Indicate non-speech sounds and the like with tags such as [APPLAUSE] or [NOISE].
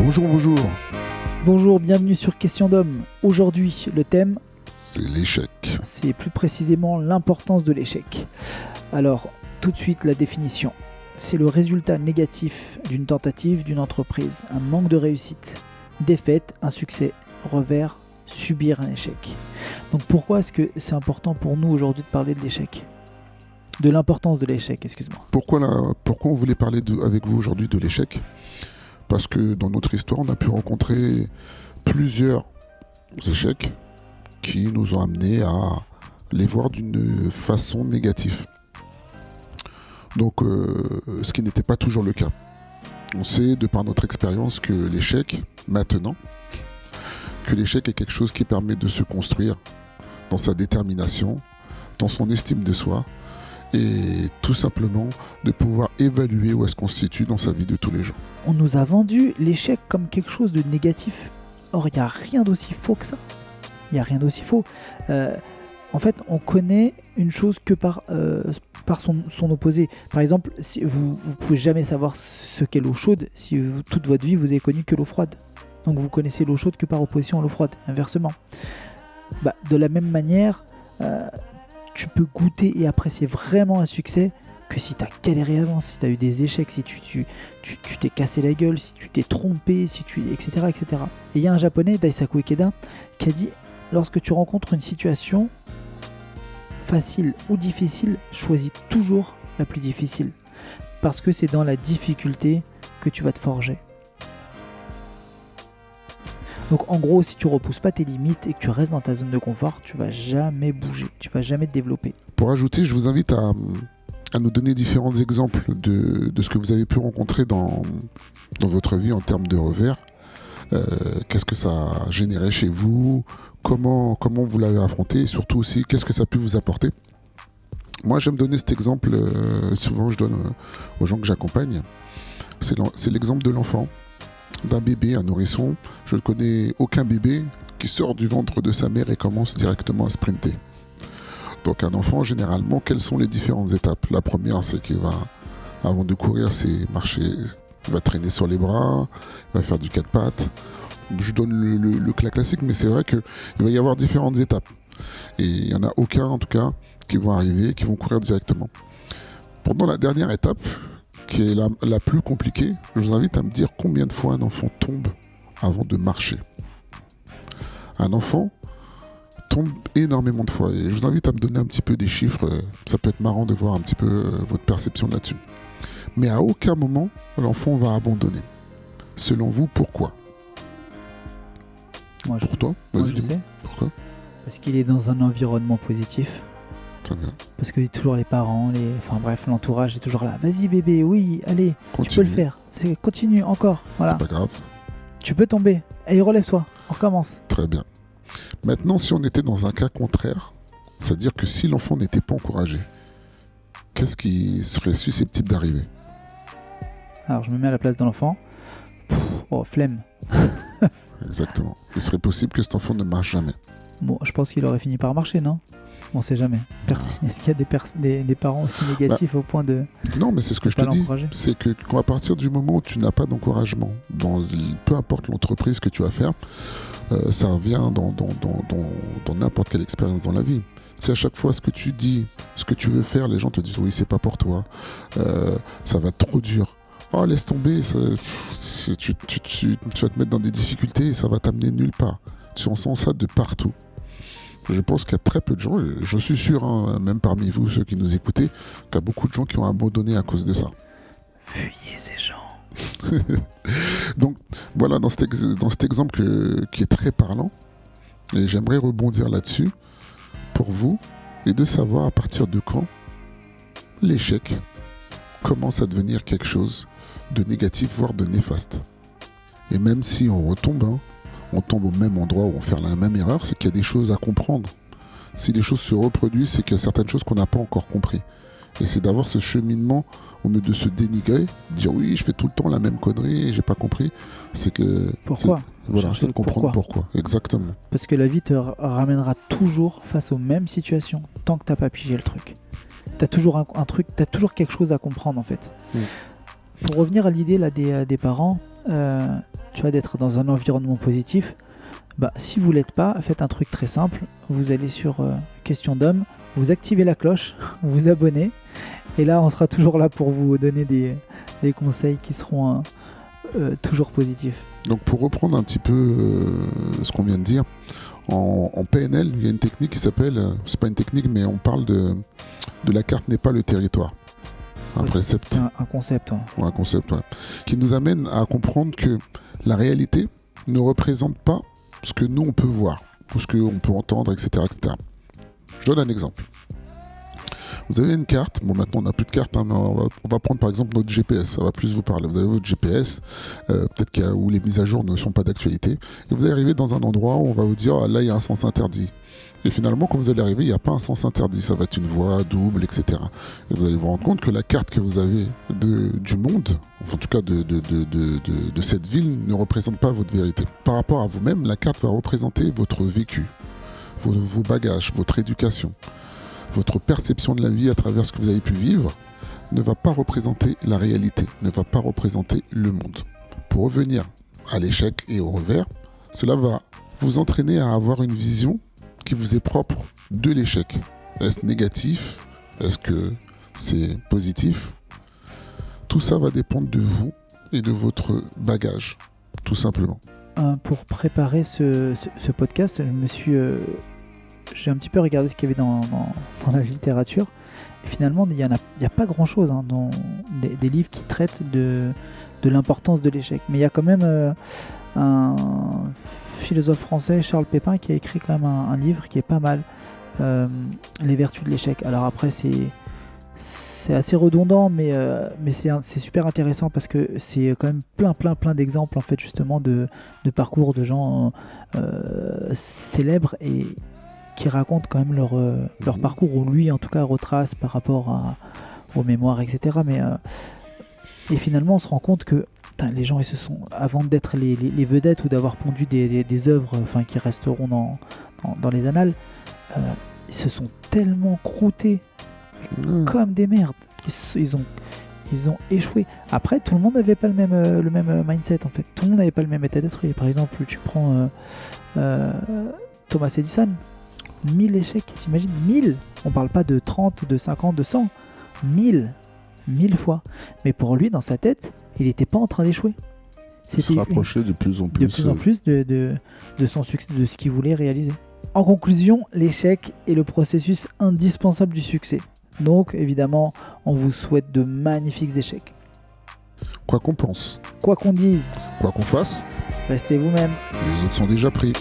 Bonjour, bonjour. Bonjour, bienvenue sur Question d'homme. Aujourd'hui, le thème, C'est l'échec. c'est plus précisément l'importance de l'échec. Alors, tout de suite, la définition. C'est le résultat négatif d'une tentative d'une entreprise, un manque de réussite, défaite, un succès, revers, subir un échec. Donc pourquoi est-ce que c'est important pour nous aujourd'hui de parler de l'échec? De l'importance de l'échec, excuse-moi. Pourquoi, la- pourquoi on voulait parler de- avec vous aujourd'hui de l'échec? Parce que dans notre histoire, on a pu rencontrer plusieurs échecs qui nous ont amenés à les voir d'une façon négative. Donc, euh, ce qui n'était pas toujours le cas. On sait, de par notre expérience, que l'échec, maintenant, que l'échec est quelque chose qui permet de se construire dans sa détermination, dans son estime de soi, et tout simplement de pouvoir évaluer où est-ce qu'on se situe dans sa vie de tous les jours. On nous a vendu l'échec comme quelque chose de négatif. Or, il n'y a rien d'aussi faux que ça. Il n'y a rien d'aussi faux. Euh, en fait, on connaît une chose que par, euh, par son, opposé. Par exemple, si vous ne pouvez jamais savoir ce qu'est l'eau chaude si toute votre vie vous avez connu que l'eau froide. Donc vous connaissez l'eau chaude que par opposition à l'eau froide, inversement. Bah, de la même manière, euh, tu peux goûter et apprécier vraiment un succès que si tu as galéré avant, si tu as eu des échecs, si tu, t'es cassé la gueule, si tu t'es trompé, si tu, etc., etc. Et il y a un japonais, Daisaku Ikeda, qui a dit lorsque tu rencontres une situation facile ou difficile, choisis toujours la plus difficile. Parce que c'est dans la difficulté que tu vas te forger. Donc en gros, si tu repousses pas tes limites et que tu restes dans ta zone de confort, tu vas jamais bouger, tu vas jamais te développer. Pour ajouter, je vous invite à, nous donner différents exemples de, ce que vous avez pu rencontrer dans, dans votre vie en termes de revers. Euh, qu'est-ce que ça a généré chez vous? Comment, comment vous l'avez affronté? Et surtout aussi qu'est-ce que ça a pu vous apporter? Moi j'aime donner cet exemple, euh, souvent je donne euh, aux gens que j'accompagne. C'est l'exemple de l'enfant, d'un bébé, un nourrisson. Je ne connais aucun bébé qui sort du ventre de sa mère et commence directement à sprinter. Donc un enfant, généralement, quelles sont les différentes étapes? La première, c'est qu'il va, avant de courir, c'est marcher, il va traîner sur les bras, il va faire du quatre pattes. Je donne le, le- classique, mais c'est vrai qu'il va y avoir différentes étapes. Et il n'y en a aucun, en tout cas, qui vont arriver, qui vont courir directement. Pendant la dernière étape, qui est la, la plus compliquée, je vous invite à me dire combien de fois un enfant tombe avant de marcher. Un enfant tombe énormément de fois. Et je vous invite à me donner un petit peu des chiffres. euh, Ça peut être marrant de voir un petit peu euh, votre perception là-dessus. Mais à aucun moment, l'enfant va abandonner. Selon vous, pourquoi? Moi, je, Pour toi? moi, Vas-y, je dis-moi. sais. Pourquoi? Parce qu'il est dans un environnement positif. Parce que toujours les parents, les... enfin bref, l'entourage est toujours là. Vas-y bébé, oui, allez, tu peux Continue. le faire. Continue encore. Voilà. C'est pas grave. Tu peux tomber. Allez, relève-toi. On recommence. Très bien. Maintenant, si on était dans un cas contraire, c'est-à-dire que si l'enfant n'était pas encouragé, qu'est-ce qui serait susceptible d'arriver? Alors je me mets à la place de l'enfant. Oh, flemme. Exactement. Il serait possible que cet enfant ne marche jamais. Bon, je pense qu'il aurait fini par marcher, non? On sait jamais. Est-ce qu'il y a des, des, des parents aussi négatifs au point de Non, mais c'est ce que je te dis. C'est que à partir du moment où tu n'as pas d'encouragement, dans peu importe l'entreprise que tu vas faire, euh, ça revient dans, dans, dans, dans, dans n'importe quelle expérience dans la vie. Si à chaque fois ce que tu dis, ce que tu veux faire, les gens te disent oui, c'est pas pour toi, euh, ça va être trop dur. Oh, laisse tomber, ça- tu, tu, tu- tu vas te mettre dans des difficultés et ça va t'amener nulle part. Tu entends ça de partout. Je pense qu'il y a très peu de gens, je suis sûr, hein, même parmi vous, ceux qui nous écoutez, qu'il y a beaucoup de gens qui ont abandonné à cause de ça. Fuyez ces gens. [LAUGHS] Donc voilà, dans cet, ex- dans cet exemple que- qui est très parlant, et j'aimerais rebondir là-dessus pour vous et de savoir à partir de quand l'échec commence à devenir quelque chose de négatif, voire de néfaste. Et même si on retombe, hein, on tombe au même endroit où on fait la même erreur, c'est qu'il y a des choses à comprendre. Si les choses se reproduisent, c'est qu'il y a certaines choses qu'on n'a pas encore compris. Et c'est d'avoir ce cheminement au lieu de se dénigrer, dire oui, je fais tout le temps la même connerie et j'ai pas compris. C'est que. Pourquoi? c'est- Voilà, c'est de comprendre pourquoi. Exactement. Parce que la vie te ra- ramènera toujours face aux mêmes situations tant que t'as pas pigé le truc. T'as toujours un, un truc, t'as toujours quelque chose à comprendre en fait. Pour revenir à l'idée là des, euh, des parents, euh, tu vois, d'être dans un environnement positif, bah, si vous l'êtes pas, faites un truc très simple. Vous allez sur euh, Question d'homme, vous activez la cloche, [LAUGHS] vous abonnez, et là, on sera toujours là pour vous donner des, des conseils qui seront euh, euh, toujours positifs. Donc, pour reprendre un petit peu ce qu'on vient de dire, en, en PNL, il y a une technique qui s'appelle, c'est pas une technique, mais on parle de, de la carte n'est pas le territoire. Un précepte. Un, un concept. hein. un concept, ouais, qui nous amène à comprendre que la réalité ne représente pas ce que nous on peut voir, ou ce qu'on peut entendre, etc., etc. Je donne un exemple. Vous avez une carte, bon maintenant on n'a plus de carte, hein, mais on va, on va prendre par exemple notre GPS, ça va plus vous parler. Vous avez votre GPS, euh, peut-être qu'il y a- où les mises à jour ne sont pas d'actualité, et vous allez arriver dans un endroit où on va vous dire ah, là il y a un sens interdit. Et finalement, quand vous allez arriver, il n'y a pas un sens interdit, ça va être une voie double, etc. Et vous allez vous rendre compte que la carte que vous avez de, du monde, en tout cas de, de, de, cette ville, ne représente pas votre vérité. Par rapport à vous-même, la carte va représenter votre vécu, vos bagages, votre éducation, votre perception de la vie à travers ce que vous avez pu vivre, ne va pas représenter la réalité, ne va pas représenter le monde. Pour revenir à l'échec et au revers, cela va vous entraîner à avoir une vision qui vous est propre de l'échec. Est-ce négatif? Est-ce que c'est positif? Tout ça va dépendre de vous et de votre bagage, tout simplement. Euh, pour préparer ce, podcast, je me suis, j'ai un petit peu regardé ce qu'il y avait dans, la littérature. Et finalement, il n'y a, a pas grand-chose hein, dans des, livres qui traitent de, de l'importance de l'échec. Mais il y a quand même euh, un philosophe français, Charles Pépin, qui a écrit quand même un, un livre qui est pas mal, euh, Les vertus de l'échec. Alors après, c'est c'est assez redondant, mais, euh, mais c'est super intéressant parce que c'est quand même plein, plein, plein d'exemples en fait justement de, de parcours de gens euh, célèbres et qui racontent quand même leur, leur Mhm. parcours, ou lui en tout cas retrace par rapport à, aux mémoires, etc. Mais, euh, et finalement, on se rend compte que putain, les gens, ils se sont, avant d'être les, les- les vedettes ou d'avoir pondu des, des, des œuvres enfin, qui resteront dans, dans, dans les annales, euh, ils se sont tellement croûtés Mmh. comme des merdes. Ils, ont, ils ont échoué. Après, tout le monde n'avait pas le même, euh, le même euh, mindset en fait. Tout le monde n'avait pas le même état d'esprit. Par exemple, tu prends euh, Thomas Edison, 1000 échecs, t'imagines? 1000 On parle pas de 30, de 50, de 100. 1000 1000 fois. Mais pour lui, dans sa tête, il n'était pas en train d'échouer. Se C'était une- rapprocher de plus en plus. de plus en euh, plus de, de, de son succès, de ce qu'il voulait réaliser. En conclusion, l'échec est le processus indispensable du succès. Donc, évidemment, on vous souhaite de magnifiques échecs. Quoi qu'on pense, Quoi qu'on dise, quoi qu'on fasse, restez vous-même. les autres sont déjà pris.